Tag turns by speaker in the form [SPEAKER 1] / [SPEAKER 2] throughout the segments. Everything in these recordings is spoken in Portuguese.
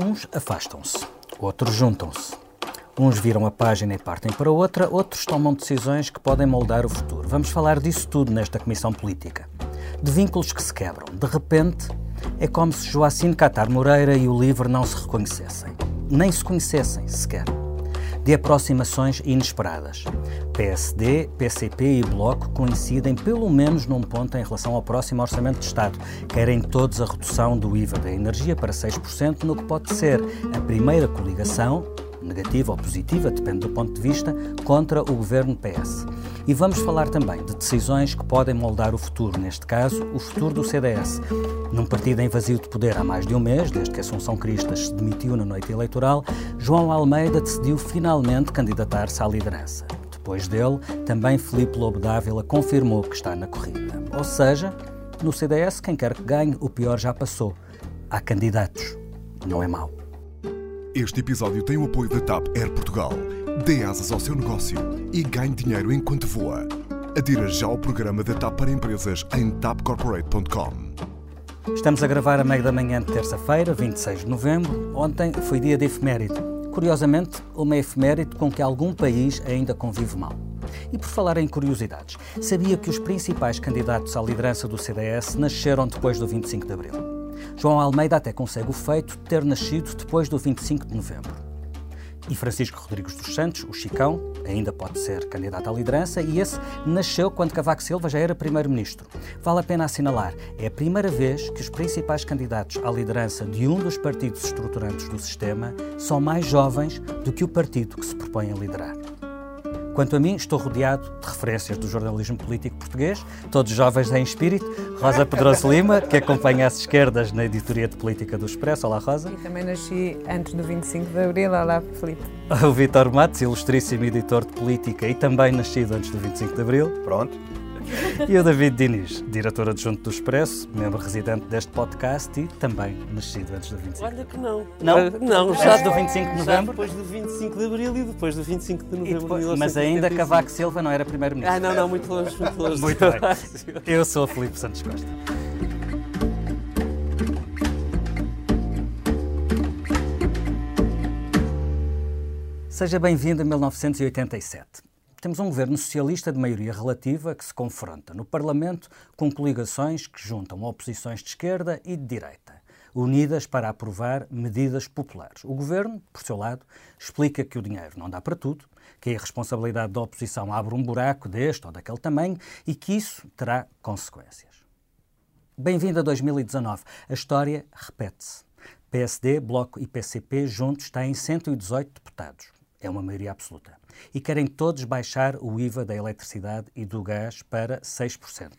[SPEAKER 1] Uns afastam-se, outros juntam-se. Uns viram a página e partem para outra, outros tomam decisões que podem moldar o futuro. Vamos falar disso tudo nesta Comissão Política. De vínculos que se quebram. De repente, é como se Joacim Catar Moreira e o LIVRE não se reconhecessem. Nem se conhecessem sequer de aproximações inesperadas. PSD, PCP e Bloco coincidem pelo menos num ponto em relação ao próximo Orçamento de Estado. Querem todos a redução do IVA da energia para 6%, no que pode ser a primeira coligação negativa ou positiva, depende do ponto de vista, contra o governo PS. E vamos falar também de decisões que podem moldar o futuro, neste caso, o futuro do CDS. Num partido em vazio de poder há mais de um mês, desde que Assunção Cristas se demitiu na noite eleitoral, João Almeida decidiu finalmente candidatar-se à liderança. Depois dele, também Felipe Lobo Dávila confirmou que está na corrida. Ou seja, no CDS, quem quer que ganhe, o pior já passou. Há candidatos. Não é mau.
[SPEAKER 2] Este episódio tem o apoio da TAP Air Portugal. Dê asas ao seu negócio e ganhe dinheiro enquanto voa. Adira já ao programa da TAP para empresas em tapcorporate.com.
[SPEAKER 1] Estamos a gravar a meio da manhã de terça-feira, 26 de novembro. Ontem foi dia de efeméride. Curiosamente, uma efeméride com que algum país ainda convive mal. E por falar em curiosidades, sabia que os principais candidatos à liderança do CDS nasceram depois do 25 de abril? João Almeida até consegue o feito de ter nascido depois do 25 de novembro. E Francisco Rodrigues dos Santos, o Chicão, ainda pode ser candidato à liderança e esse nasceu quando Cavaco Silva já era primeiro-ministro. Vale a pena assinalar, é a primeira vez que os principais candidatos à liderança de um dos partidos estruturantes do sistema são mais jovens do que o partido que se propõe a liderar. Quanto a mim, estou rodeado de referências do jornalismo político português, todos jovens em espírito. Rosa Pedroso Lima, que acompanha as esquerdas na editoria de política do Expresso. Olá, Rosa.
[SPEAKER 3] E também nasci antes do 25 de Abril. Olá, Felipe.
[SPEAKER 1] O Vitor Matos, ilustríssimo editor de política e também nascido antes do 25 de Abril.
[SPEAKER 4] Pronto.
[SPEAKER 1] E o David Diniz, diretor adjunto do Expresso, membro residente deste podcast e também nascido antes do 25.
[SPEAKER 5] Olha que não.
[SPEAKER 1] Não?
[SPEAKER 5] Não,
[SPEAKER 1] já do 25 de novembro?
[SPEAKER 5] Já depois do 25 de Abril e depois do 25 de novembro
[SPEAKER 1] depois,
[SPEAKER 5] de
[SPEAKER 1] Mas ainda Cavaco Silva não era primeiro-ministro.
[SPEAKER 5] Ah, não, não, muito longe, muito longe.
[SPEAKER 1] muito bem. Eu sou o Filipe Santos Costa. Seja bem-vindo a 1987. Temos um governo socialista de maioria relativa que se confronta no Parlamento com coligações que juntam oposições de esquerda e de direita, unidas para aprovar medidas populares. O governo, por seu lado, explica que o dinheiro não dá para tudo, que a irresponsabilidade da oposição abre um buraco deste ou daquele tamanho e que isso terá consequências. Bem-vindo a 2019. A história repete-se. PSD, Bloco e PCP juntos têm 118 deputados. É uma maioria absoluta e querem todos baixar o IVA da eletricidade e do gás para 6%.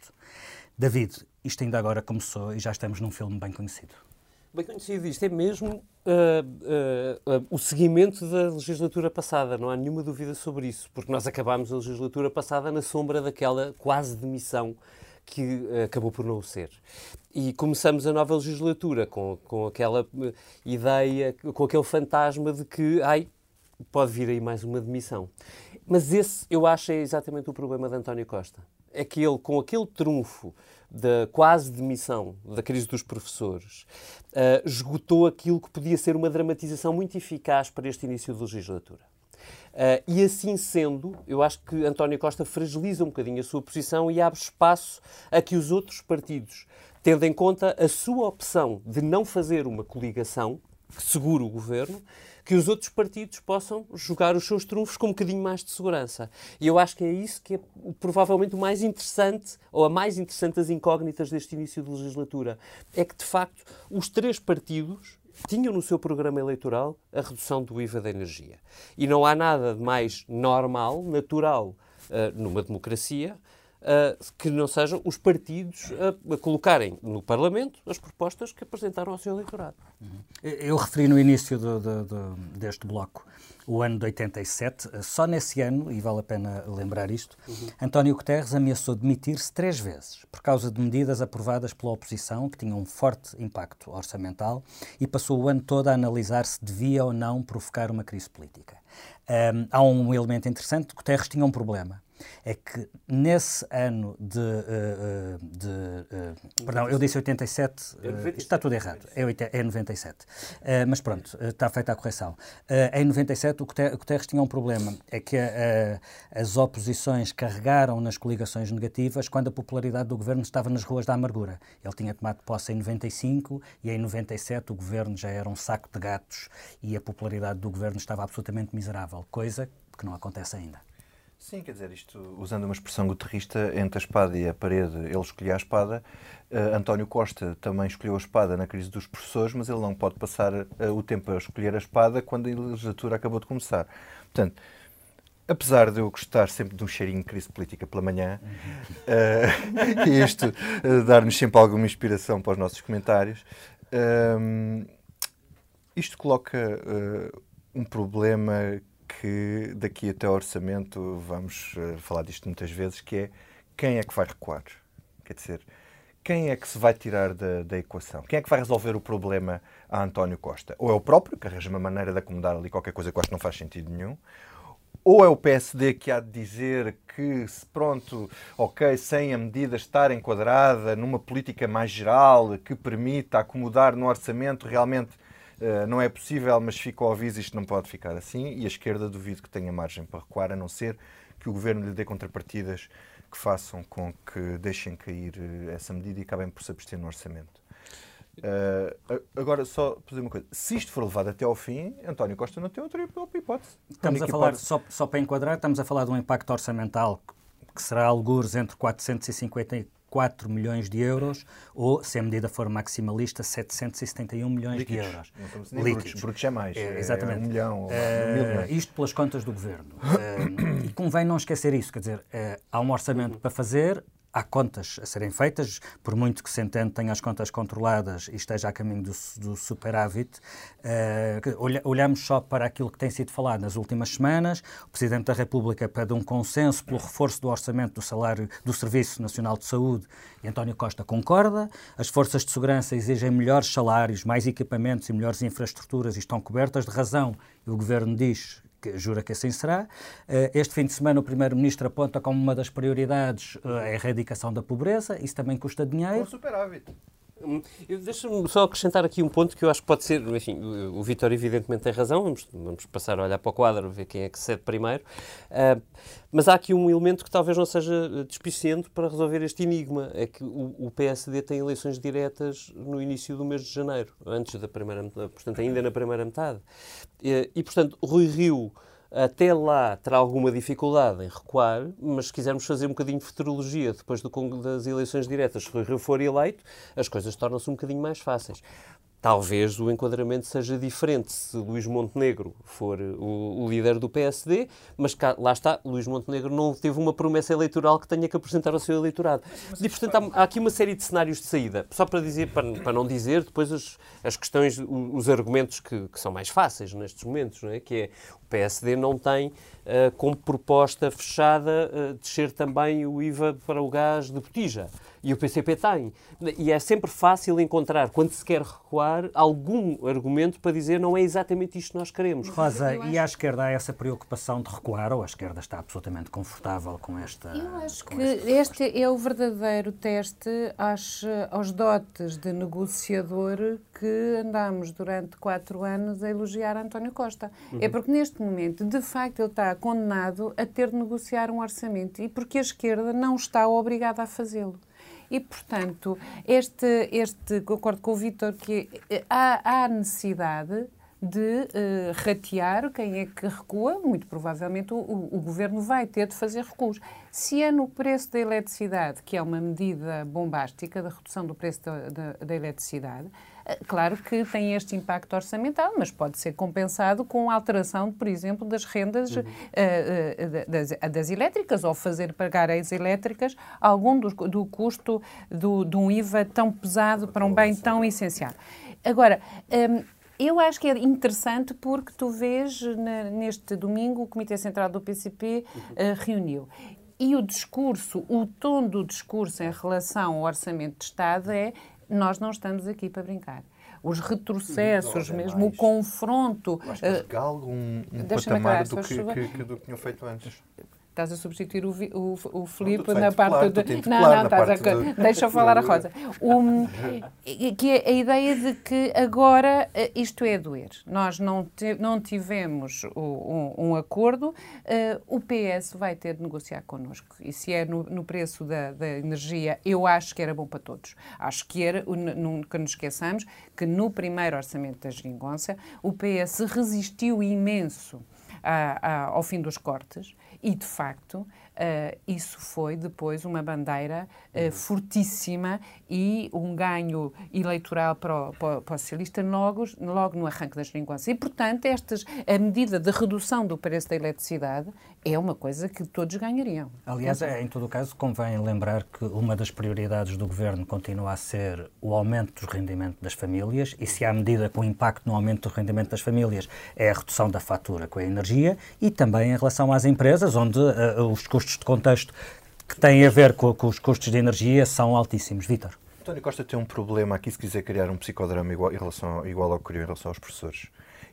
[SPEAKER 1] David, isto ainda agora começou e já estamos num filme bem conhecido.
[SPEAKER 5] Bem conhecido, isto é mesmo uh, uh, uh, o seguimento da legislatura passada, não há nenhuma dúvida sobre isso, porque nós acabámos a legislatura passada na sombra daquela quase demissão que acabou por não ser. E começamos a nova legislatura com, com aquela ideia, com aquele fantasma de que, ai, pode vir aí mais uma demissão. Mas esse, eu acho, é exatamente o problema de António Costa. É que ele, com aquele trunfo da quase demissão da crise dos professores, uh, esgotou aquilo que podia ser uma dramatização muito eficaz para este início de legislatura. Uh, e assim sendo, eu acho que António Costa fragiliza um bocadinho a sua posição e abre espaço a que os outros partidos, tendo em conta a sua opção de não fazer uma coligação que segure o governo, que os outros partidos possam jogar os seus trunfos com um bocadinho mais de segurança. E eu acho que é isso que é provavelmente o mais interessante, ou a mais interessante das incógnitas deste início de legislatura. É que, de facto, os três partidos tinham no seu programa eleitoral a redução do IVA da energia. E não há nada de mais normal, natural, uh, numa democracia, que não sejam os partidos a, colocarem no Parlamento as propostas que apresentaram ao seu eleitorado.
[SPEAKER 1] Uhum. Eu referi no início do, do, do, deste bloco o ano de 87. Só nesse ano, e vale a pena lembrar isto, uhum. António Guterres ameaçou demitir-se três vezes por causa de medidas aprovadas pela oposição que tinham um forte impacto orçamental e passou o ano todo a analisar se devia ou não provocar uma crise política. Um, há um elemento interessante: Guterres tinha um problema é que nesse ano de. Uh, de uh, perdão, eu disse 87, uh, está tudo errado, é, é 97. mas pronto, está feita a correção. em 97, o Guterres tinha um problema, é que as oposições carregaram nas coligações negativas quando a popularidade do governo estava nas ruas da amargura. Ele tinha tomado posse em 95 e em 97 o governo já era um saco de gatos e a popularidade do governo estava absolutamente miserável, coisa que não acontece ainda.
[SPEAKER 4] Sim, quer dizer, isto, usando uma expressão guterrista, entre a espada e a parede, ele escolhia a espada. Uh, António Costa também escolheu a espada na crise dos professores, mas ele não pode passar uh, o tempo a escolher a espada quando a legislatura acabou de começar. Portanto, apesar de eu gostar sempre de um cheirinho de crise política pela manhã, uh, e isto dar-nos sempre alguma inspiração para os nossos comentários, isto coloca um problema que daqui até ao orçamento vamos uh, falar disto muitas vezes, que é quem é que vai recuar? Quer dizer, quem é que se vai tirar da, da, equação? Quem é que vai resolver o problema a António Costa? Ou é o próprio, que arranja uma maneira de acomodar ali qualquer coisa que acho que não faz sentido nenhum, ou é o PSD que há de dizer que, pronto, ok, sem a medida estar enquadrada numa política mais geral que permita acomodar no orçamento realmente eh, não é possível, mas fica ao aviso, isto não pode ficar assim, e a esquerda duvido que tenha margem para recuar, a não ser que o governo lhe dê contrapartidas que façam com que deixem cair eh, essa medida e acabem por se abster no orçamento. Uh, agora, só dizer uma coisa: se isto for levado até ao fim, António Costa não tem outra hipótese.
[SPEAKER 1] Estamos a falar, hipótese. Só, só para enquadrar, estamos a falar de um impacto orçamental que será algures entre 450 4 milhões de euros ou, se a medida for maximalista, 771 milhões Líquidos. de euros.
[SPEAKER 4] Não Líquidos. Brutos, é mais. É, exatamente. É um milhão, uh,
[SPEAKER 1] um Isto pelas contas do governo. Uh, e convém não esquecer isso, quer dizer, uh, há um orçamento para fazer, há contas a serem feitas, por muito que Centeno tenha as contas controladas e esteja a caminho do, do superávit, uh, olha, olhamos só para aquilo que tem sido falado nas últimas semanas. O Presidente da República pede um consenso pelo reforço do orçamento do salário do Serviço Nacional de Saúde e António Costa concorda. As forças de segurança exigem melhores salários, mais equipamentos e melhores infraestruturas e estão cobertas de razão. E o Governo diz que jura que assim será. Eh, este fim de semana o Primeiro-Ministro aponta como uma das prioridades eh, a erradicação da pobreza, isso também custa dinheiro. Com
[SPEAKER 4] superávit.
[SPEAKER 5] Hum, deixa-me só acrescentar aqui um ponto que eu acho que pode ser. Enfim, o Vitor, evidentemente, tem razão. Vamos, vamos passar a olhar para o quadro, ver quem é que cede primeiro. Uh, mas há aqui um elemento que talvez não seja despiciente para resolver este enigma: é que o, o, PSD tem eleições diretas no início do mês de janeiro, antes da primeira portanto, ainda na primeira metade. E, e portanto, Rui Rio até lá terá alguma dificuldade em recuar, mas se quisermos fazer um bocadinho de futurologia depois do, das eleições diretas, se Rui for eleito, as coisas tornam-se um bocadinho mais fáceis. Talvez o enquadramento seja diferente se Luís Montenegro for o, o líder do PSD, mas cá, lá está, Luís Montenegro não teve uma promessa eleitoral que tenha que apresentar ao seu eleitorado. E, portanto, há, há, aqui uma série de cenários de saída. Só para dizer, para, para não dizer depois as, as questões, os, os argumentos que, que, são mais fáceis nestes momentos, não é? que é PSD não tem uh, como proposta fechada uh, descer também o IVA para o gás de botija. E o PCP tem. E é sempre fácil encontrar, quando se quer recuar, algum argumento para dizer não é exatamente isto que nós queremos.
[SPEAKER 1] Rosa, e à esquerda há essa preocupação de recuar ou a esquerda está absolutamente confortável com esta.
[SPEAKER 3] Eu acho que este é o verdadeiro teste às, aos dotes de negociador que andamos durante quatro anos a elogiar António Costa. Uhum. É porque neste momento, de facto, ele está condenado a ter de negociar um orçamento e porque a esquerda não está obrigada a fazê-lo. E, portanto, este, este concordo com o Vítor que eh, há, há necessidade de uh, ratear quem é que recua, muito provavelmente o, o, governo vai ter de fazer recuos. Se é no preço da eletricidade, que é uma medida bombástica da redução do preço da, da, da eletricidade, claro que tem este impacto orçamental, mas pode ser compensado com a alteração, por exemplo, das rendas uhum. uh, das, das, elétricas ou fazer pagar às elétricas algum do, do custo do, de um IVA tão pesado para um bem tão essencial. Agora, um, eu acho que é interessante porque tu vês na, neste domingo o Comitê Central do PCP uh, eh, reuniu. E o discurso, o tom do discurso em relação ao Orçamento de Estado é nós não estamos aqui para brincar os retrocessos, mesmo mais. o confronto.
[SPEAKER 4] Acho que uh, um, um patamar do que, que, que, do que tinham feito antes.
[SPEAKER 3] Estás a substituir o, o, o Filipe na parte de. Não, não, estás a. Do... Deixa eu falar a Rosa. Um, que é a ideia de que agora eh, isto é doer. Nós não, te, não tivemos um, um acordo, uh, o PS vai ter de negociar connosco. E se é no, no preço da, da, energia, eu acho que era bom para todos. Acho que era, nunca nos esqueçamos, que no primeiro orçamento da geringonça, o PS resistiu imenso a, a, ao fim dos cortes e, de facto, Uh, isso foi depois uma bandeira uh, fortíssima e um ganho eleitoral para o, para, para o socialista logo, logo no arranque das geringonça. E, portanto, estas, a medida de redução do preço da eletricidade é uma coisa que todos ganhariam.
[SPEAKER 1] Aliás, é, em todo o caso, convém lembrar que uma das prioridades do governo continua a ser o aumento do rendimento das famílias e se há medida com impacto no aumento do rendimento das famílias é a redução da fatura com a energia e também em relação às empresas, onde uh, os custos custos de contexto que têm a ver com, com os custos de energia são altíssimos. Vítor.
[SPEAKER 4] António Costa tem um problema aqui se quiser criar um psicodrama igual, em relação, igual ao que criou em relação aos professores.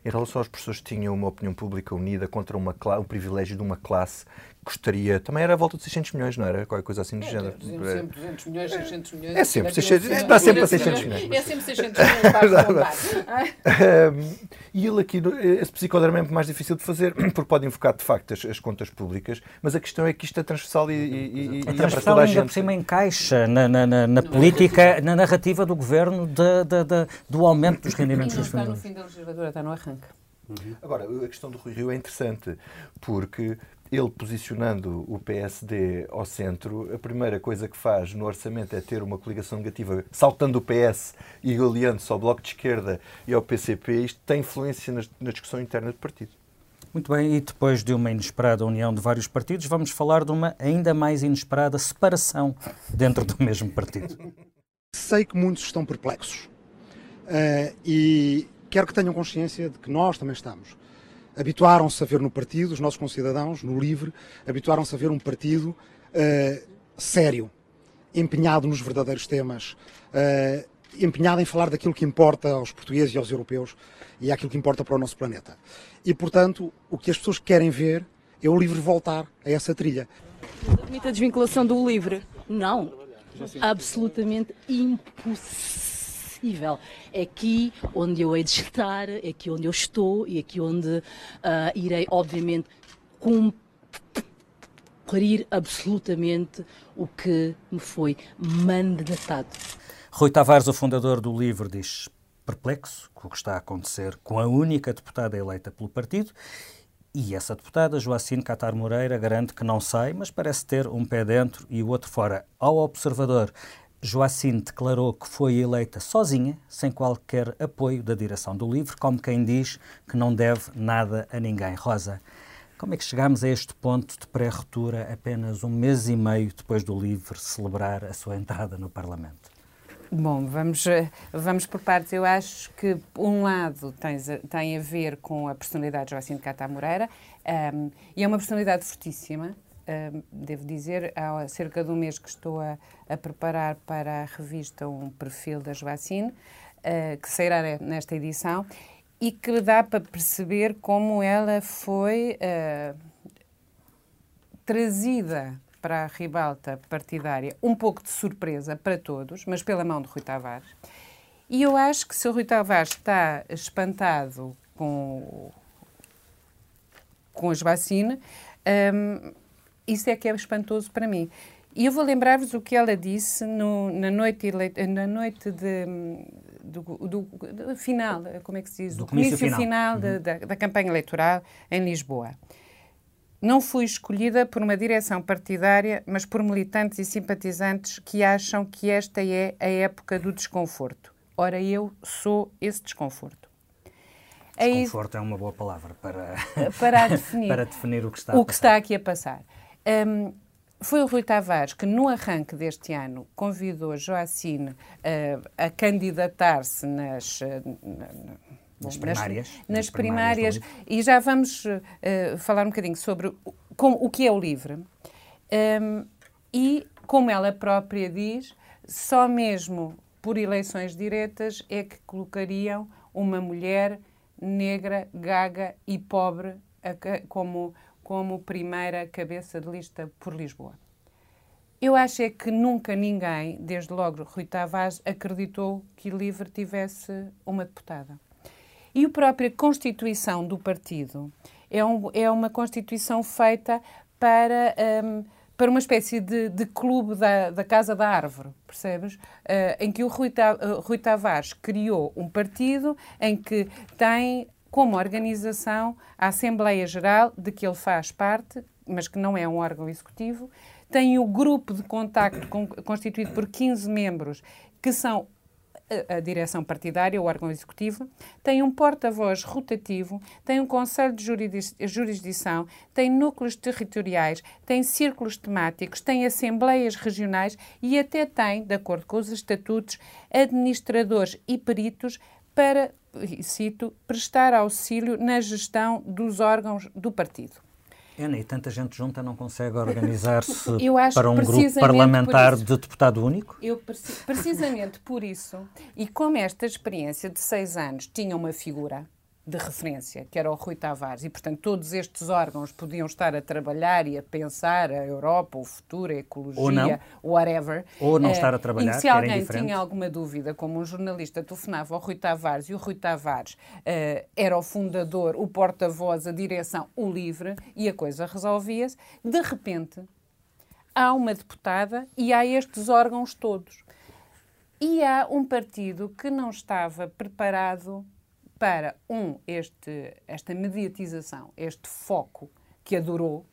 [SPEAKER 4] Em relação aos professores, tinha uma opinião pública unida contra uma, o privilégio de uma classe gostaria. Também era a volta de 600 milhões, não era? Qualquer coisa assim do é, género.
[SPEAKER 3] Sempre 200 milhões, 600 milhões.
[SPEAKER 4] É sempre, 600, está sempre a 600 milhões.
[SPEAKER 3] É sempre 600 milhões.
[SPEAKER 4] e ele aqui, esse psicodrama é muito mais difícil de fazer, porque pode invocar de facto as, as contas públicas, mas a questão é que isto é transversal e, e, e,
[SPEAKER 1] é transversal e ainda por cima encaixa na, na, na, na política, na narrativa do governo de, de, de, do aumento dos rendimentos das
[SPEAKER 3] famílias. Está no fim da legislatura, está no arranque.
[SPEAKER 4] Uhum. Agora, a questão do Rui Rio é interessante, porque ele posicionando o PSD ao centro, a primeira coisa que faz no orçamento é ter uma coligação negativa, saltando o PS e aliando-se ao Bloco de Esquerda e ao PCP. Isto tem influência na, discussão interna do partido.
[SPEAKER 1] Muito bem, e depois de uma inesperada união de vários partidos, vamos falar de uma ainda mais inesperada separação dentro do mesmo partido.
[SPEAKER 6] Sei que muitos estão perplexos uh, e quero que tenham consciência de que nós também estamos habituaram-se a ver no partido, os nossos concidadãos, no LIVRE, habituaram-se a ver um partido uh, sério, empenhado nos verdadeiros temas, uh, empenhado em falar daquilo que importa aos portugueses e aos europeus e àquilo que importa para o nosso planeta. E, portanto, o que as pessoas querem ver é o LIVRE voltar a essa trilha.
[SPEAKER 7] Admite a desvinculação do LIVRE? Não. Absolutamente impossível possível. É aqui onde eu hei de estar, é aqui onde eu estou e é aqui onde uh, irei, obviamente, cumprir absolutamente o que me foi mandatado.
[SPEAKER 1] Rui Tavares, o fundador do LIVRE, diz perplexo com o que está a acontecer com a única deputada eleita pelo partido. E essa deputada, Joacine Catar Moreira, garante que não sai, mas parece ter um pé dentro e o outro fora. Ao observador, Joacine declarou que foi eleita sozinha, sem qualquer apoio da direção do LIVRE, como quem diz que não deve nada a ninguém. Rosa, como é que chegamos a este ponto de pré-retura apenas um mês e meio depois do LIVRE celebrar a sua entrada no Parlamento?
[SPEAKER 3] Bom, vamos, vamos por partes. Eu acho que, um lado, tem, tem a ver com a personalidade de Joacine Cata Moreira, um, e é uma personalidade fortíssima, devo dizer, há cerca de um mês que estou a, a preparar para a revista um perfil da Joacine, uh, que sairá nesta edição, e que dá para perceber como ela foi uh, trazida para a ribalta partidária, um pouco de surpresa para todos, mas pela mão de Rui Tavares. E eu acho que se o Rui Tavares está espantado com, com a Joacine, um, isso é que é espantoso para mim. E eu vou lembrar-vos o que ela disse no, na noite, na noite de, do, do, do, final, como é que se diz?
[SPEAKER 1] Do comício final,
[SPEAKER 3] final uhum. da, da campanha eleitoral em Lisboa. Não fui escolhida por uma direção partidária, mas por militantes e simpatizantes que acham que esta é a época do desconforto. Ora, eu sou esse desconforto.
[SPEAKER 1] Desconforto é, é uma boa palavra para,
[SPEAKER 3] para, definir,
[SPEAKER 1] para definir o que está
[SPEAKER 3] o que está aqui a passar. Um, foi o Rui Tavares que, no arranque deste ano, convidou Joacine uh, a candidatar-se nas, uh,
[SPEAKER 1] nas, primárias,
[SPEAKER 3] nas, nas primárias, primárias. e já vamos uh, falar um bocadinho sobre como, o que é o LIVRE. Um, e, como ela própria diz, só mesmo por eleições diretas é que colocariam uma mulher negra, gaga e pobre como como primeira cabeça de lista por Lisboa. Eu acho é que nunca ninguém, desde logo Rui Tavares, acreditou que LIVRE tivesse uma deputada. E a própria constituição do partido é, um, é uma constituição feita para, um, para uma espécie de, de clube da, da, Casa da Árvore, percebes? Uh, em que o Rui, Ta, uh, Rui Tavares criou um partido em que tem como organização a Assembleia Geral, de que ele faz parte, mas que não é um órgão executivo, tem o grupo de contacto constituído por 15 membros, que são a, direção partidária, o órgão executivo, tem um porta-voz rotativo, tem um conselho de jurisdição, tem núcleos territoriais, tem círculos temáticos, tem assembleias regionais e até tem, de acordo com os estatutos, administradores e peritos para, cito, prestar auxílio na gestão dos órgãos do partido.
[SPEAKER 1] Ana, e tanta gente junta não consegue organizar-se para um grupo parlamentar de deputado único?
[SPEAKER 3] Eu, precisamente por isso, e como esta experiência de seis anos tinha uma figura, de referência, que era o Rui Tavares, e portanto todos estes órgãos podiam estar a trabalhar e a pensar a Europa, o futuro, a ecologia,
[SPEAKER 1] ou não.
[SPEAKER 3] whatever.
[SPEAKER 1] Ou não estar a trabalhar,
[SPEAKER 3] e se alguém tinha alguma dúvida, como um jornalista telefonava ao Rui Tavares e o Rui Tavares uh, era o fundador, o porta-voz, a direção, o livre, e a coisa resolvia-se, de repente há uma deputada e há estes órgãos todos. E há um partido que não estava preparado para, um, este, esta mediatização, este foco que adorou,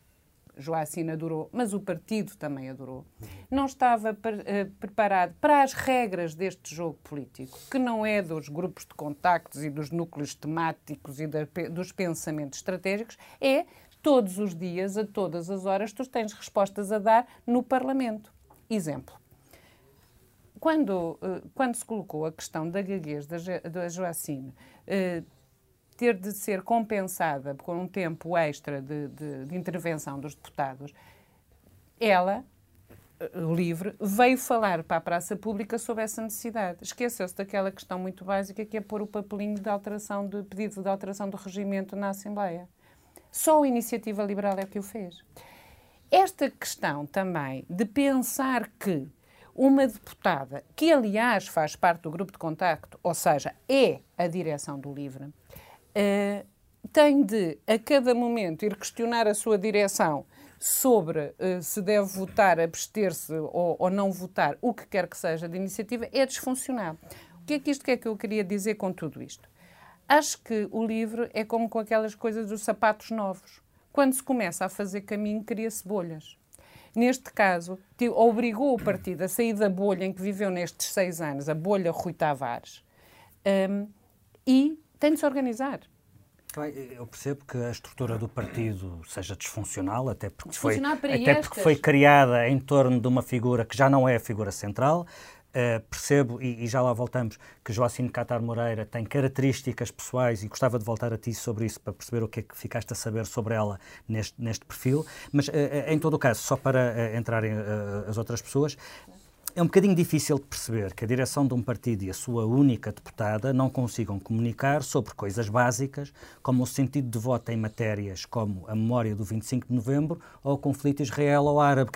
[SPEAKER 3] Joacine adorou, mas o partido também adorou, não estava uh, preparado para as regras deste jogo político, que não é dos grupos de contactos e dos núcleos temáticos e da, dos pensamentos estratégicos, é todos os dias, a todas as horas, tu tens respostas a dar no Parlamento. Exemplo. Quando, uh, quando se colocou a questão da gaguez da, da Joacine eh, ter de ser compensada por um tempo extra de, de, de intervenção dos deputados, ela, eh, livre, veio falar para a praça pública sobre essa necessidade. Esqueceu-se daquela questão muito básica que é pôr o papelinho de alteração, de pedido de alteração do regimento na Assembleia. Só a Iniciativa Liberal é que o fez. Esta questão também de pensar que uma deputada, que aliás faz parte do grupo de contacto, ou seja, é a direção do LIVRE, uh, tem de, a cada momento, ir questionar a sua direção sobre uh, se deve votar, abster-se ou, ou, não votar, o que quer que seja de iniciativa, é disfuncional. O que é que isto que é que eu queria dizer com tudo isto? Acho que o livro é como com aquelas coisas dos sapatos novos. Quando se começa a fazer caminho, cria-se bolhas. Neste caso, obrigou o partido a sair da bolha em que viveu nestes seis anos, a bolha Rui Tavares, um, e tem de se organizar.
[SPEAKER 1] Eu percebo que a estrutura do partido seja disfuncional, até porque, foi, até porque foi criada em torno de uma figura que já não é a figura central, Uh, percebo, e, e, já lá voltamos, que Joacine Catar Moreira tem características pessoais e gostava de voltar a ti sobre isso para perceber o que é que ficaste a saber sobre ela neste, neste perfil. Mas, uh, em todo o caso, só para entrarem as outras pessoas, é um bocadinho difícil de perceber que a direção de um partido e a sua única deputada não consigam comunicar sobre coisas básicas, como o sentido de voto em matérias como a memória do 25 de novembro ou o conflito israelo-árabe.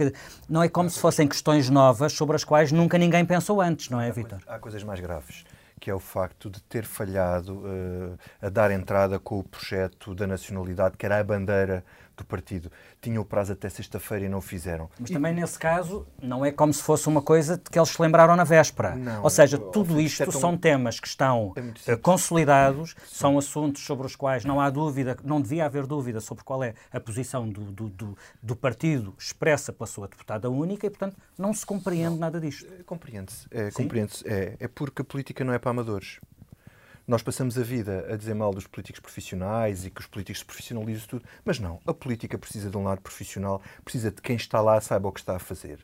[SPEAKER 1] Não é como se fossem questões novas sobre as quais nunca ninguém pensou antes, não é, Vitor?
[SPEAKER 4] Há coisas mais graves que é o facto de ter falhado uh, a dar entrada com o projeto da nacionalidade, que era a bandeira do partido. Tinham o prazo até sexta-feira e não o fizeram.
[SPEAKER 1] Mas e... também nesse caso não é como se fosse uma coisa que eles se lembraram na véspera. Não, Ou seja, tudo isto é tão... são temas que estão é consolidados, são assuntos sobre os quais não há dúvida, não devia haver dúvida sobre qual é a posição do, do, do, do partido expressa pela sua deputada única e, portanto, não se compreende não. nada disto.
[SPEAKER 4] Eh, compreende-se. É, compreende é, é porque a política não é para amadores. Nós passamos a vida a dizer mal dos políticos profissionais e que os políticos se profissionalizam tudo, mas não. A política precisa de um lado profissional, precisa de quem está lá saiba o que está a fazer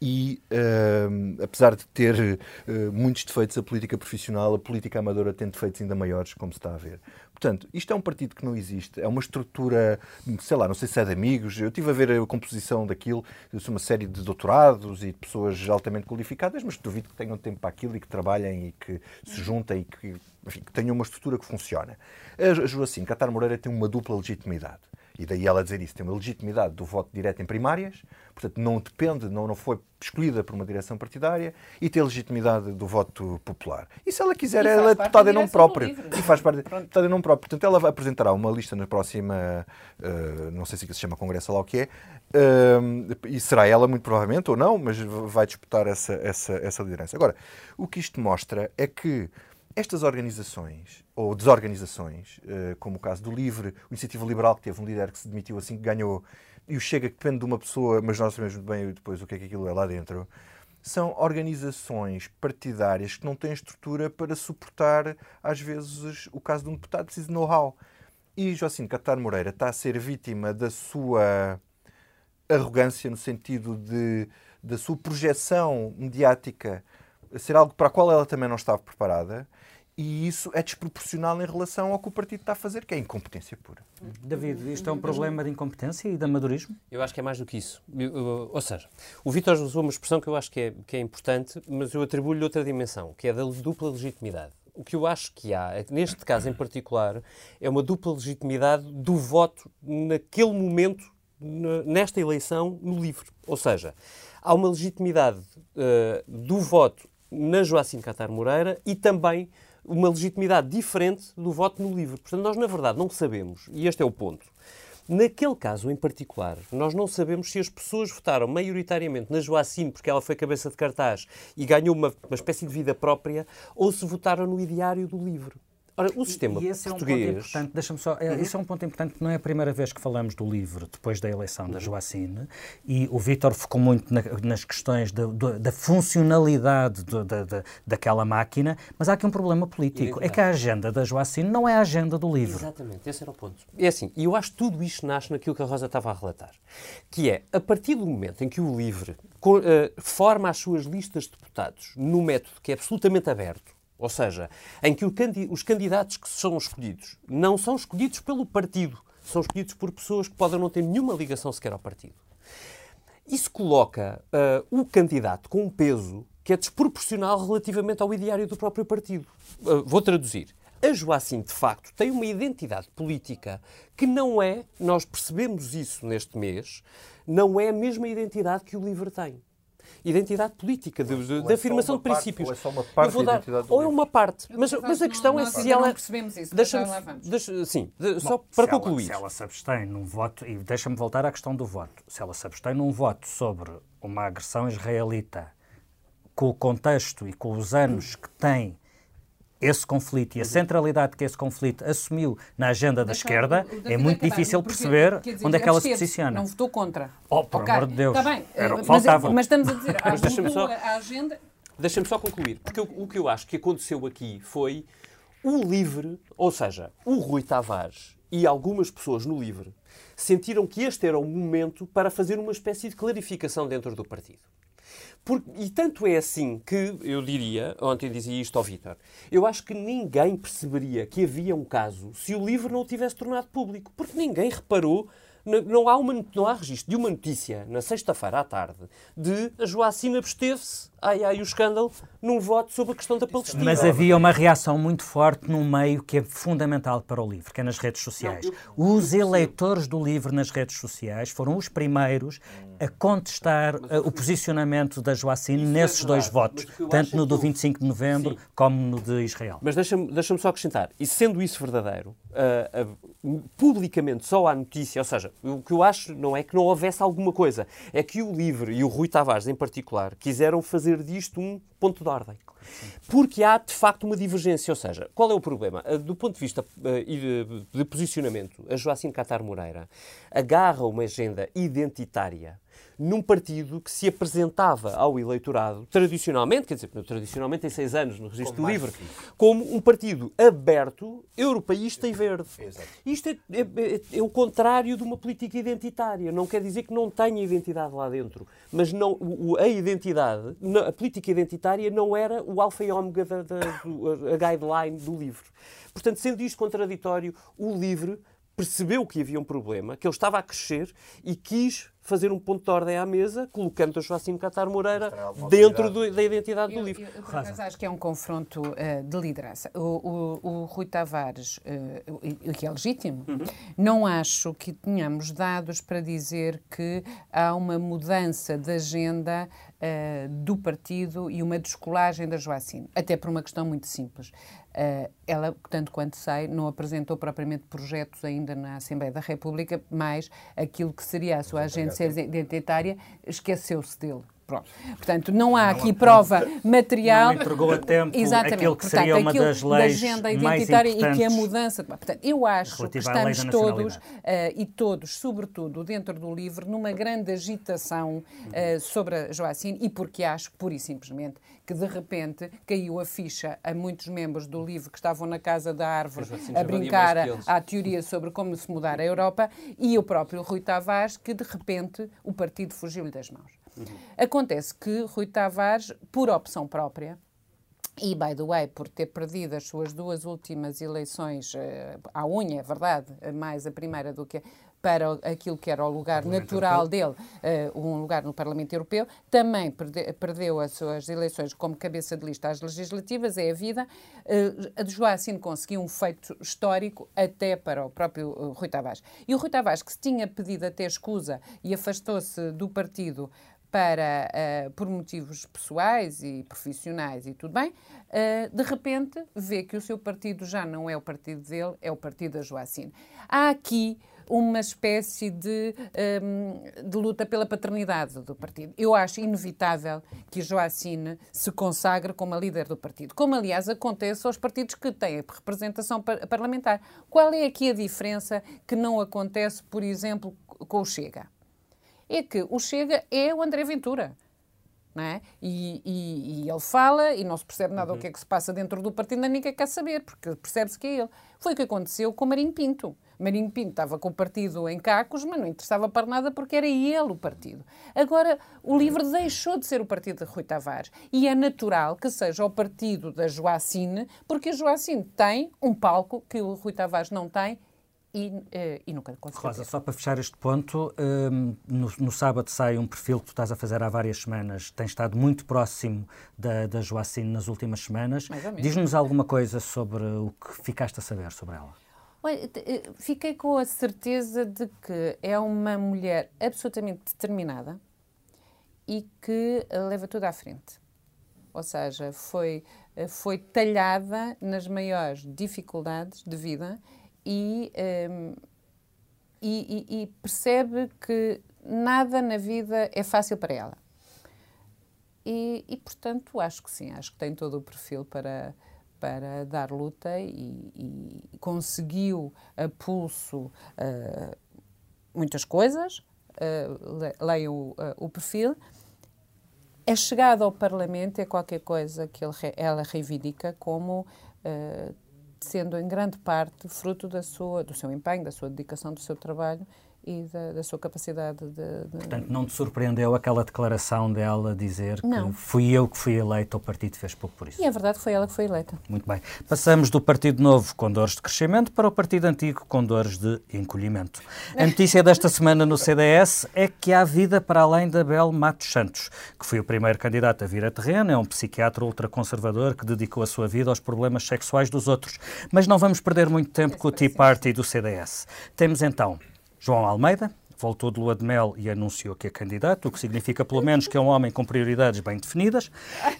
[SPEAKER 4] e uh, apesar de ter uh, muitos defeitos a política profissional, a política amadora tem defeitos ainda maiores, como se está a ver. Portanto, isto é um partido que não existe, é uma estrutura, sei lá, não sei se é de amigos, eu estive a ver a composição daquilo, uma série de doutorados e de pessoas altamente qualificadas, mas duvido que tenham tempo para aquilo e que trabalhem e que se juntem e que, enfim, que tenham uma estrutura que funciona. A Joacim Catar Moreira tem uma dupla legitimidade E daí ela dizer isso, tem uma legitimidade do voto direto em primárias, portanto não depende, não, não foi escolhida por uma direção partidária e tem legitimidade do voto popular. E se ela quiser,
[SPEAKER 3] faz
[SPEAKER 4] ela é deputada
[SPEAKER 3] da
[SPEAKER 4] em nome próprio. E faz parte deputada em nome próprio. Portanto, ela apresentará uma lista na próxima, eh, não sei se se chama Congresso, ou lá o que é, eh, e será ela muito provavelmente, ou não, mas vai disputar essa, essa, essa liderança. Agora, o que isto mostra é que estas organizações, ou desorganizações, eh, como o caso do LIVRE, o Iniciativa Liberal, que teve um líder que se demitiu assim que ganhou, e o Chega, que depende de uma pessoa, mas nós sabemos muito bem depois o que é que aquilo é lá dentro, são organizações partidárias que não têm estrutura para suportar, às vezes, o caso de um deputado precisa de know-how. E Joaquim Catar Moreira está a ser vítima da sua arrogância no sentido de da sua projeção mediática ser algo para a qual ela também não estava preparada e isso é desproporcional em relação ao que o partido está a fazer, que é incompetência pura.
[SPEAKER 1] David, isto é um problema de incompetência e de amadorismo?
[SPEAKER 5] Eu acho que é mais do que isso. Eu- eu- ou seja, o Vítor usou uma expressão que eu acho que é, que é importante, mas eu atribuo-lhe outra dimensão, que é da dupla legitimidade. O que eu acho que há, é neste caso em particular, é uma dupla legitimidade do voto naquele momento, nesta eleição, no livro. Ou seja, há uma legitimidade eh, do voto na Joacim Catar Moreira e também uma legitimidade diferente do voto no livro. Portanto, nós, na verdade, não sabemos, e este é o ponto, Naquele caso em particular, nós não sabemos se as pessoas votaram maioritariamente na Joacine porque ela foi cabeça de cartaz e ganhou uma, uma espécie de vida própria, ou se votaram no ideário do livro. Ora, o sistema
[SPEAKER 1] e esse é um ponto
[SPEAKER 5] português...
[SPEAKER 1] importante, deixa-me só, é, esse é um ponto importante, não é a primeira vez que falamos do livro depois da eleição da Joacine, e o Vítor focou muito na- nas questões da, da funcionalidade do- da, da- daquela máquina, mas há aqui um problema político, é que a agenda da Joacine não é a agenda do livro.
[SPEAKER 5] Exatamente, esse era o ponto. É assim, e eu acho que tudo isto nasce naquilo que a Rosa estava a relatar, que é, a partir do momento em que o LIVRE co- eh, forma as suas listas de deputados num método que é absolutamente aberto, ou seja, em que os candidatos que são escolhidos não são escolhidos pelo partido, são escolhidos por pessoas que podem não ter nenhuma ligação sequer ao partido. Isso coloca ah, o candidato com um peso que é desproporcional relativamente ao ideário do próprio partido. Ah, vou traduzir. A Joacim, de facto, tem uma identidade política que não é, nós percebemos isso neste mês, não é a mesma identidade que o LIVRE tem. Identidade política, de, de-
[SPEAKER 4] Ou é
[SPEAKER 5] de
[SPEAKER 4] só
[SPEAKER 5] afirmação
[SPEAKER 4] uma
[SPEAKER 5] de
[SPEAKER 4] parte,
[SPEAKER 5] princípios.
[SPEAKER 4] ou é só uma
[SPEAKER 5] Eu
[SPEAKER 4] parte
[SPEAKER 5] vou
[SPEAKER 4] da
[SPEAKER 5] dar- ou é uma parte. Mas, mas a questão
[SPEAKER 3] não-
[SPEAKER 5] é
[SPEAKER 3] nós
[SPEAKER 5] se
[SPEAKER 3] ainda
[SPEAKER 5] ela.
[SPEAKER 3] não percebemos isso, mas
[SPEAKER 5] Deixa-me.
[SPEAKER 3] já lá vamos.
[SPEAKER 5] deixa- sim, de- só
[SPEAKER 1] Bom,
[SPEAKER 5] para
[SPEAKER 1] se ela-
[SPEAKER 5] concluir.
[SPEAKER 1] se ela se abstém num voto, e deixa-me voltar à questão do voto, se ela se abstém num voto sobre uma agressão israelita, com o contexto e com os anos que tem esse conflito e a centralidade que esse conflito assumiu na agenda da
[SPEAKER 3] Deixa
[SPEAKER 1] esquerda, é muito
[SPEAKER 3] acabar,
[SPEAKER 1] difícil
[SPEAKER 3] porque,
[SPEAKER 1] perceber onde é que ela se posiciona.
[SPEAKER 3] Não votou contra.
[SPEAKER 1] Oh, por amor de Deus.
[SPEAKER 3] Está bem,
[SPEAKER 1] Era o que
[SPEAKER 3] mas,
[SPEAKER 1] faltava.
[SPEAKER 3] mas estamos a dizer, mudou
[SPEAKER 5] só-
[SPEAKER 3] a agenda.
[SPEAKER 5] Deixa-me só concluir, porque eu- o que eu acho que aconteceu aqui foi o LIVRE, ou seja, o Rui Tavares e algumas pessoas no LIVRE sentiram que este era o momento para fazer uma espécie de clarificação dentro do partido. Por- e tanto é assim que, eu diria, ontem dizia isto ao Vítor, eu acho que ninguém perceberia que havia um caso se o livro não o tivesse tornado público, porque ninguém reparou, não há, uma, não há registro de uma notícia na sexta-feira à tarde de a Joacina absteve-se, ai ai o escândalo, num voto sobre a questão da Palestina.
[SPEAKER 1] Mas havia uma reação muito forte num meio que é fundamental para o livro, que é nas redes sociais. Os eleitores do livro nas redes sociais foram os primeiros a contestar eh, o posicionamento da Joacine
[SPEAKER 5] é
[SPEAKER 1] nesses dois
[SPEAKER 5] verdade,
[SPEAKER 1] votos, tanto
[SPEAKER 5] é
[SPEAKER 1] no do
[SPEAKER 5] o-
[SPEAKER 1] 25 de novembro
[SPEAKER 5] Sim.
[SPEAKER 1] como no de Israel.
[SPEAKER 5] Mas deixa-me deixa só acrescentar, e sendo isso verdadeiro, ah, ah, publicamente só há notícia, ou seja, o que eu acho não é que não houvesse alguma coisa, é que o Livre e o Rui Tavares em particular quiseram fazer disto um ponto de ordem. Porque há de facto uma divergência, ou seja, qual é o problema? Ah, Do ponto de vista ah, e de, de posicionamento, a Joacim Catar Moreira agarra uma agenda identitária num partido que se apresentava ao eleitorado, tradicionalmente, quer dizer, tradicionalmente tem seis anos no registro do livre, como um partido aberto, europeísta e verde. Isto é, é- é- é o contrário de uma política identitária. Não quer dizer que não tenha identidade lá dentro, mas não, a identidade, a política identitária não era o alfa e ômega da, da- do- a guideline do livro. Portanto, sendo isto contraditório, o livre percebeu que havia um problema, que ele estava a crescer e quis fazer um ponto de ordem à mesa, colocando o Joacim Catar Moreira dentro do, da identidade
[SPEAKER 3] eu,
[SPEAKER 5] do livro.
[SPEAKER 3] Eu, eu, mas acho que é um confronto uh, de liderança. O, o, o Rui Tavares, uh, o, que é legítimo, uhum. não acho que tenhamos dados para dizer que há uma mudança de agenda uh, do partido e uma descolagem da Joacine. Até por uma questão muito simples. Uh, ela, tanto quanto sei, não apresentou propriamente projetos ainda na Assembleia da República, mas aquilo que seria a sua agência identitária esqueceu-se dele. Pronto. Portanto, não há aqui prova material.
[SPEAKER 1] Não entregou a tempo Exatamente. aquilo que Portanto, seria uma das leis da agenda identitária
[SPEAKER 3] e que a mudança. Portanto, eu acho que estamos todos, uh, e todos, sobretudo dentro do livro, numa grande agitação uh, sobre a Joacine e porque acho, pura e simplesmente, que de repente caiu a ficha a muitos membros do livro que estavam na casa da árvore a brincar à teoria sobre como se mudar a Europa e o próprio Rui Tavares, que de repente o partido fugiu-lhe das mãos. Uhum. Acontece que Rui Tavares, por opção própria, e, by the way, por ter perdido as suas duas últimas eleições uh, à unha, é verdade, mais a primeira do que para aquilo que era o lugar natural Europeu. dele, uh, um lugar no Parlamento Europeu, também perde, perdeu as suas eleições como cabeça de lista às legislativas, é a vida. Uh, a de Joacine conseguiu um feito histórico até para o próprio uh, Rui Tavares. E o Rui Tavares, que se tinha pedido até escusa e afastou-se do partido para, uh, por motivos pessoais e profissionais e tudo bem, uh, de repente vê que o seu partido já não é o partido dele, é o partido da Joacine. Há aqui uma espécie de, um, de luta pela paternidade do partido. Eu acho inevitável que Joacine se consagre como a líder do partido, como aliás acontece aos partidos que têm representação parlamentar. Qual é aqui a diferença que não acontece, por exemplo, com o Chega? é que o Chega é o André Ventura. É? e, e, e, ele fala e não se percebe nada uhum. do que é que se passa dentro do partido, nem ninguém quer saber, porque percebe-se que é ele. Foi o que aconteceu com Marinho Pinto. Marinho Pinto estava com o partido em cacos, mas não interessava para nada porque era ele o partido. Agora, o LIVRE deixou de ser o partido de Rui Tavares e é natural que seja o partido da Joacine, porque a Joacine tem um palco que o Rui Tavares não tem e, uh, e nunca conseguiu.
[SPEAKER 1] Rosa, só para fechar este ponto, um, no, no, sábado sai um perfil que tu estás a fazer há várias semanas, tens estado muito próximo da, da Joacine nas últimas semanas. Diz-nos alguma coisa sobre o que ficaste a saber sobre ela?
[SPEAKER 3] Olha, eh, fiquei com a certeza de que é uma mulher absolutamente determinada e que leva tudo à frente. Ou seja, foi, eh, foi talhada nas maiores dificuldades de vida e, um, e, e, percebe que nada na vida é fácil para ela. E, e, portanto, acho que sim, acho que tem todo o perfil para, para dar luta e, e conseguiu a pulso uh, muitas coisas. Uh, uh, o perfil. A chegada ao Parlamento é qualquer coisa que ele, ela reivindica como sendo em grande parte fruto da sua, do seu empenho, da sua dedicação, do seu trabalho e da, da sua capacidade de, de,
[SPEAKER 1] Portanto, não te surpreendeu aquela declaração dela dizer não. que fui eu que fui eleita, o partido fez pouco por isso?
[SPEAKER 3] E é verdade que foi ela que foi eleita.
[SPEAKER 1] Muito bem. Passamos do Partido Novo com dores de crescimento para o Partido Antigo com dores de encolhimento. A notícia desta semana no CDS é que há vida para além da Bel Matos Santos, que foi o primeiro candidato a vir a terreno, é um psiquiatra ultraconservador que dedicou a sua vida aos problemas sexuais dos outros. Mas não vamos perder muito tempo com o Tea Party do CDS. Temos então João Almeida voltou de lua de mel e anunciou que é candidato, o que significa pelo menos que é um homem com prioridades bem definidas.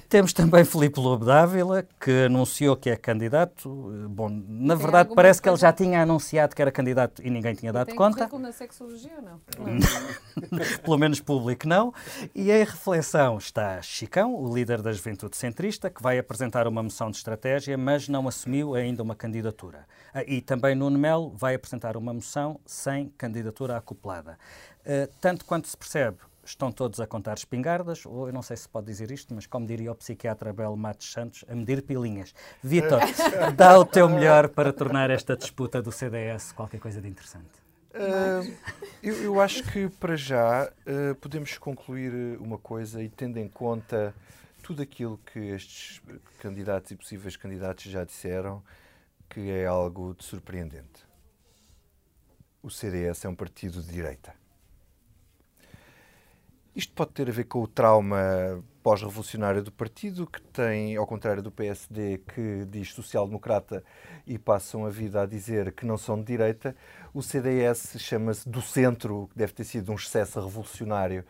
[SPEAKER 1] Temos também Filipe Lobo Dávila, que anunciou que é candidato. Bom, na verdade parece que ele já tinha anunciado que era candidato e ninguém tinha dado
[SPEAKER 3] tem
[SPEAKER 1] conta.
[SPEAKER 3] na sexologia ou não?
[SPEAKER 1] pelo menos público não. E em reflexão está Chicão, o líder da Juventude Centrista, que vai apresentar uma moção de estratégia, mas não assumiu ainda uma candidatura. Ah, e também Nuno Melo vai apresentar uma moção sem candidatura acoplada. Ah, tanto quanto se percebe, estão todos a contar espingardas, ou eu não sei se pode dizer isto, mas como diria o psiquiatra Belo Matos Santos, a medir pilinhas. Vitor, dá o teu melhor para tornar esta disputa do CDS qualquer coisa de interessante. Uh,
[SPEAKER 4] eu, eu, acho que para já uh, podemos concluir uma coisa e tendo em conta tudo aquilo que estes candidatos e possíveis candidatos já disseram, que é algo de surpreendente. O CDS é um partido de direita. Isto pode ter a ver com o trauma pós-revolucionário do partido, que tem, ao contrário do PSD, que diz social-democrata e passam a vida a dizer que não são de direita, o CDS chama-se do centro, que deve ter sido um excesso revolucionário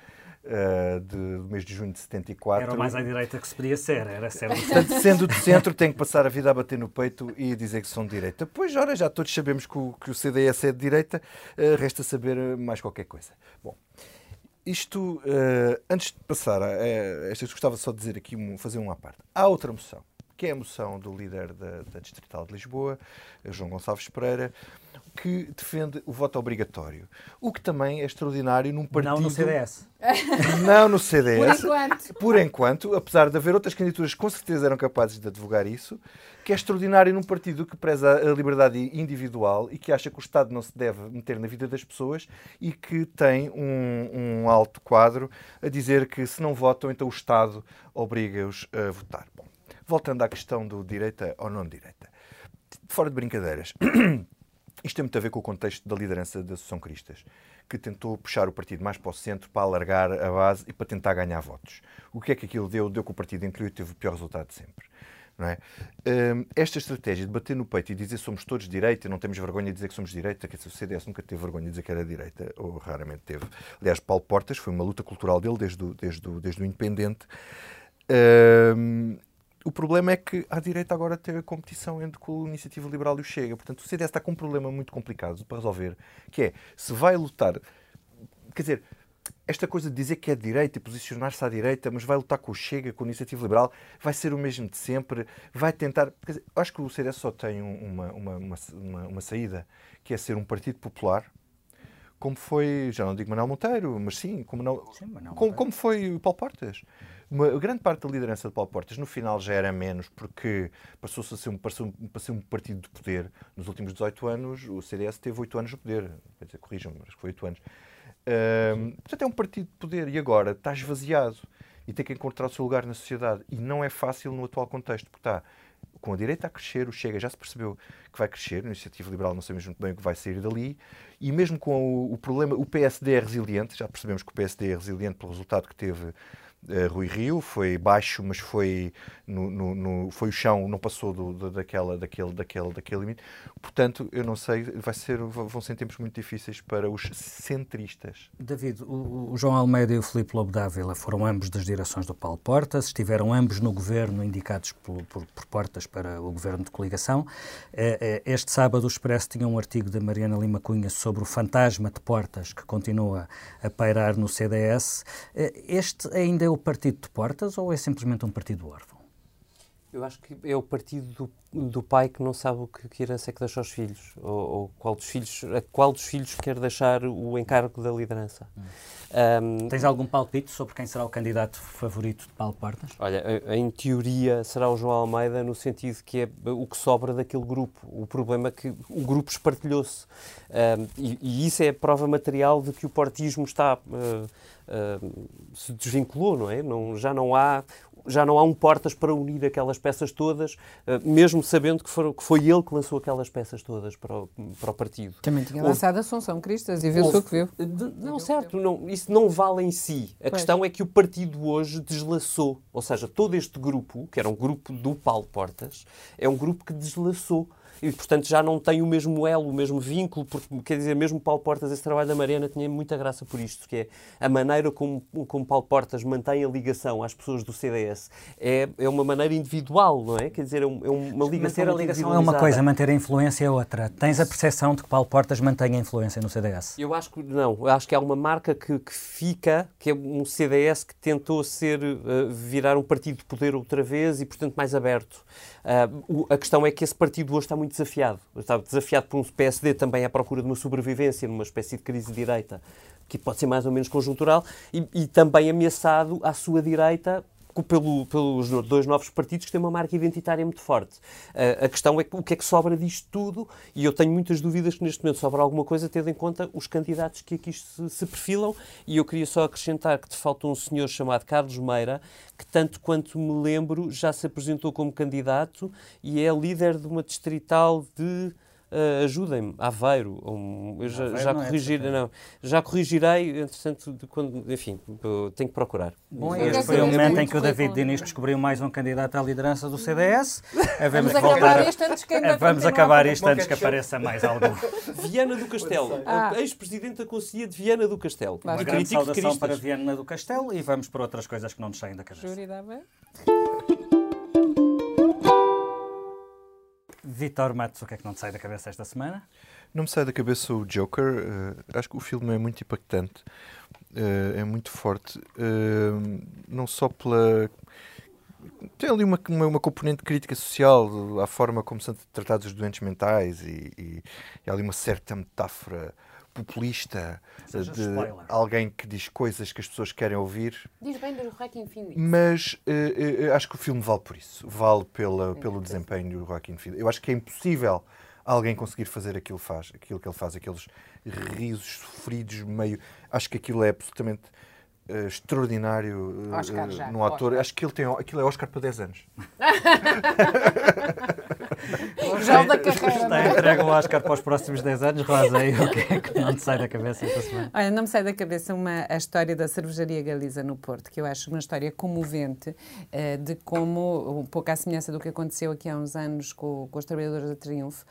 [SPEAKER 4] uh, de, do mês de junho de 74.
[SPEAKER 1] Era o mais à direita que se podia ser, era ser
[SPEAKER 4] Portanto, sendo de centro, tem que passar a vida a bater no peito e a dizer que são de direita. Pois, ora, já todos sabemos que o, que o CDS é de direita, uh, resta saber mais qualquer coisa. Bom, isto, uh, antes de passar a, a esta, gostava só de dizer aqui, um, fazer uma parte. Há outra moção, que é a moção do líder da, da Distrital de Lisboa, João Gonçalves Pereira, que defende o voto obrigatório. O que também é extraordinário num partido...
[SPEAKER 1] Não no CDS.
[SPEAKER 4] Não no CDS.
[SPEAKER 3] Por enquanto.
[SPEAKER 4] Por enquanto, apesar de haver outras candidaturas que com certeza eram capazes de advogar isso, que é extraordinário num partido que preza a liberdade individual e que acha que o Estado não se deve meter na vida das pessoas e que tem um, um alto quadro a dizer que se não votam, então o Estado obriga-os a votar. Bom, voltando à questão do direita ou não direita. Fora de brincadeiras. Isto tem muito a ver com o contexto da liderança da Associação Cristas, que tentou puxar o partido mais para o centro para alargar a base e para tentar ganhar votos. O que é que aquilo deu? Deu que o partido incluiu e teve o pior resultado de sempre. É? Hum, esta estratégia de bater no peito e dizer somos todos direita, não temos vergonha de dizer que somos direita, que o CDS nunca teve vergonha de dizer que era direita, ou raramente teve. Aliás, Paulo Portas foi uma luta cultural dele desde o, desde o, desde o Independente. O problema é que à direita agora tem a competição entre com a Iniciativa Liberal e o Chega. Portanto, o CDS está com um problema muito complicado para resolver, que é, se vai lutar... Quer dizer, esta coisa de dizer que é de direita e posicionar-se à direita, mas vai lutar com o Chega, com a Iniciativa Liberal, vai ser o mesmo de sempre, vai tentar... Quer dizer, acho que o CDS só tem uma, uma, uma, uma, saída, que é ser um partido popular, como foi, já não digo Manuel Monteiro, mas sim, como, não, sim, como, como foi o Paulo Portas. Uma grande parte da liderança de Paulo Portas no final já era menos, porque passou-se a ser um, passou ser um partido de poder. Nos últimos 18 anos, o CDS teve 8 anos de poder. Quer dizer, corrijam-me, acho que foi 8 anos. Portanto, é um partido de poder e agora está esvaziado e tem que encontrar o seu lugar na sociedade. E não é fácil no atual contexto, porque está com a direita a crescer, o Chega já se percebeu que vai crescer, a Iniciativa Liberal não sabemos muito bem o que vai sair dali, e mesmo com o, o problema, o PSD é resiliente, já percebemos que o PSD é resiliente pelo resultado que teve uh, Rui Rio, foi baixo, mas foi, no, no, no, foi o chão, não passou do, do, daquela, daquele, daquele, daquele limite. Portanto, eu não sei, vai ser, vão ser tempos muito difíceis para os centristas.
[SPEAKER 1] David, o, o João Almeida e o Filipe Lobo Dávila foram ambos das direções do Paulo Portas, estiveram ambos no governo, indicados por, por, por Portas para o governo de coligação. Eh, eh, este sábado o Expresso tinha um artigo da Mariana Lima Cunha sobre o fantasma de Portas que continua a pairar no CDS. Este ainda é o partido de portas ou é simplesmente um partido órfão?
[SPEAKER 5] Eu acho que é o partido do, do pai que não sabe o que, que herança é que deixa aos filhos, ou, ou, qual, dos filhos, a qual dos filhos quer deixar o encargo da liderança. Hum.
[SPEAKER 1] Um, Tens algum palpite sobre quem será o candidato favorito de Paulo Portas?
[SPEAKER 5] Olha, em teoria será o João Almeida, no sentido que é o que sobra daquele grupo. O problema é que o grupo espartilhou-se. Um, e, e, isso é a prova material de que o portismo está. Uh, Uh, se desvinculou, não é? Não, já não há já não há um portas para unir aquelas peças todas, uh, mesmo sabendo que, foram, que, foi ele que lançou aquelas peças todas para o, para o partido.
[SPEAKER 3] Também tinha lançado Assunção Cristas e viu-se o que viu.
[SPEAKER 5] De, não, certo, não, isso não vale em si. A pois. questão é que o partido hoje deslaçou, ou seja, todo este grupo, que era um grupo do Paulo Portas, é um grupo que deslaçou e, portanto, já não tem o mesmo elo, o mesmo vínculo, porque, quer dizer, mesmo Paulo Portas, esse trabalho da Mariana tinha muita graça por isto, que é a maneira como, como Paulo Portas mantém a ligação às pessoas do CDS é, é uma maneira individual, não é? Quer dizer, é, uma ligação
[SPEAKER 1] Manter a ligação é uma coisa, manter a influência é outra. Tens a percepção de que Paulo Portas mantém a influência no CDS?
[SPEAKER 5] Eu acho que não. Eu acho que há uma marca que, que fica, que é um CDS que tentou ser, uh, virar um partido de poder outra vez e, portanto, mais aberto. Uh, a questão é que esse partido hoje está muito desafiado. Está desafiado por um PSD também à procura de uma sobrevivência, numa espécie de crise de direita, que pode ser mais ou menos conjuntural, e, e também ameaçado à sua direita pelo, pelos dois novos partidos que têm uma marca identitária muito forte. Uh, a questão é o que é que sobra disto tudo, e eu tenho muitas dúvidas que neste momento sobra alguma coisa, tendo em conta os candidatos que aqui se, se perfilam, e eu queria só acrescentar que te falta um senhor chamado Carlos Meira, que tanto quanto me lembro já se apresentou como candidato e é líder de uma distrital de Uh, Ajudem-me, Aveiro, um, eu já,
[SPEAKER 1] Aveiro
[SPEAKER 5] já
[SPEAKER 1] não é
[SPEAKER 5] corrigir,
[SPEAKER 1] de
[SPEAKER 5] não, já corrigirei, entretanto, de quando, enfim, tenho que procurar.
[SPEAKER 1] Bom, este foi o
[SPEAKER 3] saber
[SPEAKER 1] momento em que o David. Diniz descobriu mais um candidato à liderança do CDS.
[SPEAKER 3] Vamos acabar isto antes que ainda
[SPEAKER 1] Vamos acabar isto antes que apareça mais algum.
[SPEAKER 5] Viana do Castelo,
[SPEAKER 3] Ah.
[SPEAKER 5] ex-presidente da Conselhia de Viana do Castelo.
[SPEAKER 3] Uma
[SPEAKER 1] Uma grande saudação para Viana do Castelo e vamos para outras coisas que não nos saem da cabeça.
[SPEAKER 3] Júri, dá bem?
[SPEAKER 1] Vitor Matos, o que é que não te sai da cabeça esta semana?
[SPEAKER 4] Não me sai da cabeça o Joker. eh, acho que o filme é muito impactante, eh, é muito forte. eh, não só pela. Tem ali uma, uma, uma componente crítica social à forma como são tratados os doentes mentais e, e, e há ali uma certa metáfora populista
[SPEAKER 1] Seja
[SPEAKER 4] de
[SPEAKER 1] spoiler.
[SPEAKER 4] alguém que diz coisas que as pessoas querem ouvir
[SPEAKER 3] Diz bem do Joaquim Phoenix.
[SPEAKER 4] mas eh, eh, acho que o filme vale por isso. Vale pela, pelo desempenho do Joaquim Phoenix. Eu acho que é impossível alguém conseguir fazer aquilo, faz, aquilo que ele faz, aqueles risos sofridos, meio. Acho que aquilo é absolutamente eh, extraordinário
[SPEAKER 3] Oscar
[SPEAKER 4] eh,
[SPEAKER 3] já,
[SPEAKER 4] no ator.
[SPEAKER 3] Oscar.
[SPEAKER 4] Acho que ele tem, aquilo é Oscar para 10 anos.
[SPEAKER 3] O gel da carreira. É?
[SPEAKER 1] entregue o Oscar para os próximos 10 anos, Rosa, e o que é que não te sai da cabeça esta semana?
[SPEAKER 3] Olha, não me sai da cabeça uma, a história da cervejaria Galiza no Porto, que eu acho uma história comovente eh, de como, um pouco à semelhança do que aconteceu aqui há uns anos com, com os trabalhadores da Triunfo,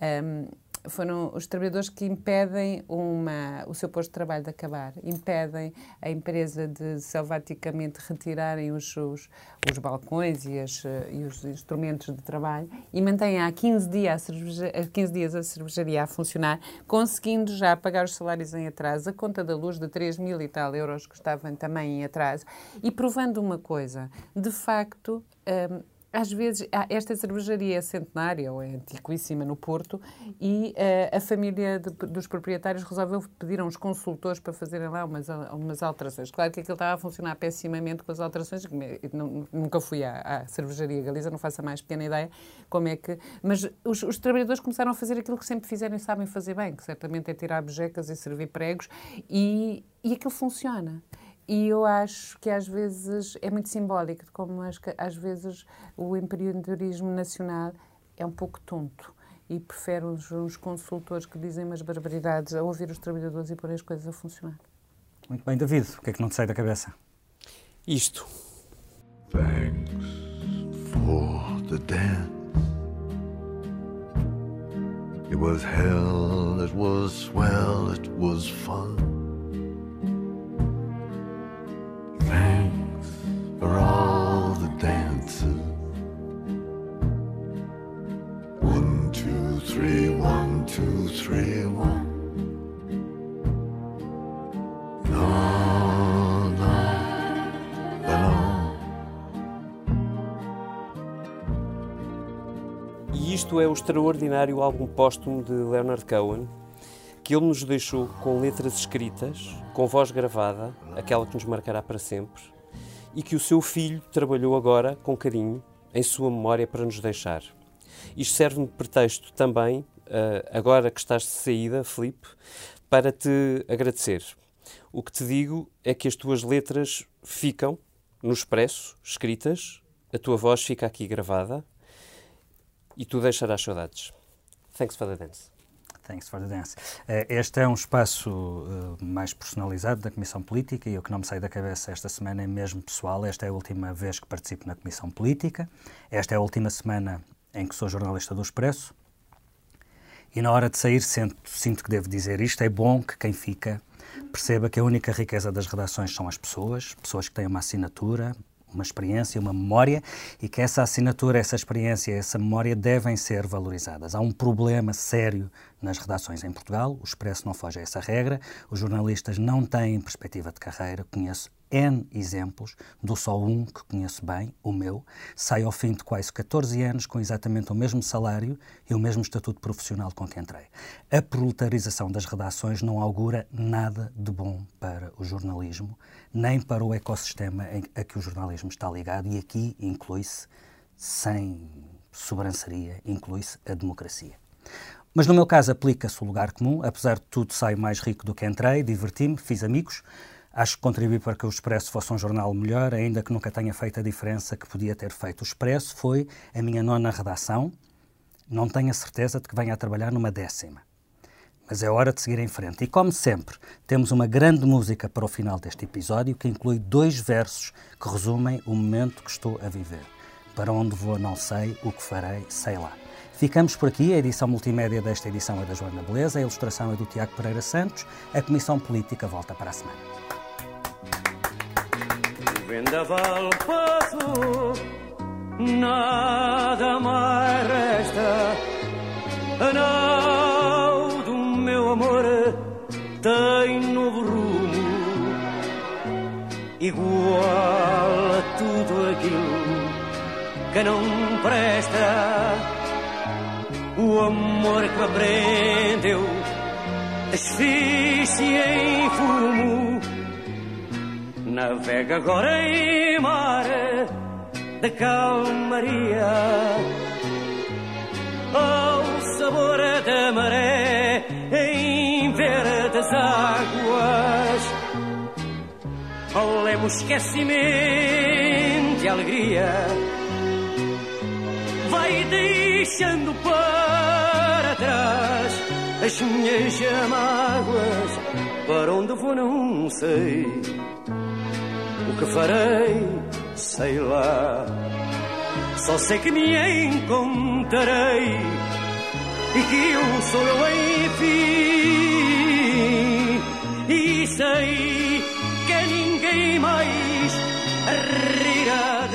[SPEAKER 3] ehm, foram os trabalhadores que impedem uma, o seu posto de trabalho de acabar, impedem a empresa de selvaticamente retirarem os, os, os balcões e, as, eh, e os instrumentos de trabalho e mantêm há 15 dias, a cerveja, há 15 dias a cervejaria a funcionar, conseguindo já pagar os salários em atraso, a conta da luz de 3 mil e tal euros que estavam também em atraso, e provando uma coisa, de facto. hum, às vezes, esta cervejaria é centenária ou é antiquíssima no Porto e eh, a família de- dos proprietários resolveu pedir a uns consultores para fazerem lá umas, umas alterações. Claro que aquilo estava a funcionar pessimamente com as alterações. nu- Nunca fui à, à cervejaria Galiza, não faço a mais pequena ideia como é que... Mas os, os trabalhadores começaram a fazer aquilo que sempre fizeram e sabem fazer bem, que certamente é tirar bejecas e servir pregos e, e aquilo funciona. E eu acho que às vezes é muito simbólico de como acho que às vezes o empreendedorismo nacional é um pouco tonto e prefere uns, uns consultores que dizem umas barbaridades a ouvir os trabalhadores e pôr as coisas a funcionar.
[SPEAKER 1] Muito bem, David, o que é que não te sai da cabeça?
[SPEAKER 5] Isto.
[SPEAKER 8] Thanks for the dance. It was hell, it was swell, it was fun. No.
[SPEAKER 5] E isto é o extraordinário álbum póstumo de Leonard Cohen, que ele nos deixou com letras escritas, com voz gravada, aquela que nos marcará para sempre, e que o seu filho trabalhou agora com carinho em sua memória para nos deixar. Isto serve-me de pretexto também, agora que estás de saída, Filipe, para te agradecer. O que te digo é que as tuas letras ficam no expresso, escritas, a tua voz fica aqui gravada e tu deixarás saudades. Thanks for the dance.
[SPEAKER 1] Thanks for the dance. Eh, Este é um espaço eh, mais personalizado da Comissão Política e o que não me sai da cabeça esta semana é mesmo pessoal. Esta é a última vez que participo na Comissão Política. Esta é a última semana em que sou jornalista do Expresso. E na hora de sair sinto, sinto que devo dizer isto. É bom que quem fica perceba que a única riqueza das redações são as pessoas, pessoas que têm uma assinatura, uma experiência, uma memória e que essa assinatura, essa experiência, essa memória devem ser valorizadas. Há um problema sério nas redações em Portugal, o Expresso não foge a essa regra, os jornalistas não têm perspectiva de carreira, conheço N exemplos, do só um que conheço bem, o meu, sai ao fim de quase 14 anos com exatamente o mesmo salário e o mesmo estatuto profissional com que entrei. A proletarização das redações não augura nada de bom para o jornalismo, nem para o ecossistema em- a que o jornalismo está ligado, e aqui inclui-se, sem sobranceria, inclui-se a democracia. Mas no meu caso aplica-se o lugar comum, apesar de tudo saio mais rico do que entrei, diverti-me, fiz amigos, acho que contribuí para que o Expresso fosse um jornal melhor, ainda que nunca tenha feito a diferença que podia ter feito. O Expresso foi a minha nona redação, Não tenho a certeza de que venha a trabalhar numa décima. Mas é hora de seguir em frente. E, como sempre, temos uma grande música para o final deste episódio que inclui dois versos que resumem o momento que estou a viver. Para onde vou, não sei, o que farei, sei lá. Ficamos por aqui. A edição multimédia desta edição é da Joana Beleza, a ilustração é do Tiago Pereira Santos, a Comissão Política volta para a semana.
[SPEAKER 9] Vendaval passou, nada mais resta. A nau do meu amor tem novo rumo, igual a tudo aquilo que não presta. O amor que me prendeu em fumo. Navega agora em mar de calmaria. Ao sabor da maré em verdes águas. Ao lemo esquecimento e alegria. Vai deixando para trás as minhas mágoas. Para onde vou não sei que farei, sei lá. Só sei que me encontrarei e que eu sou eu enfim. E sei que ninguém mais rirá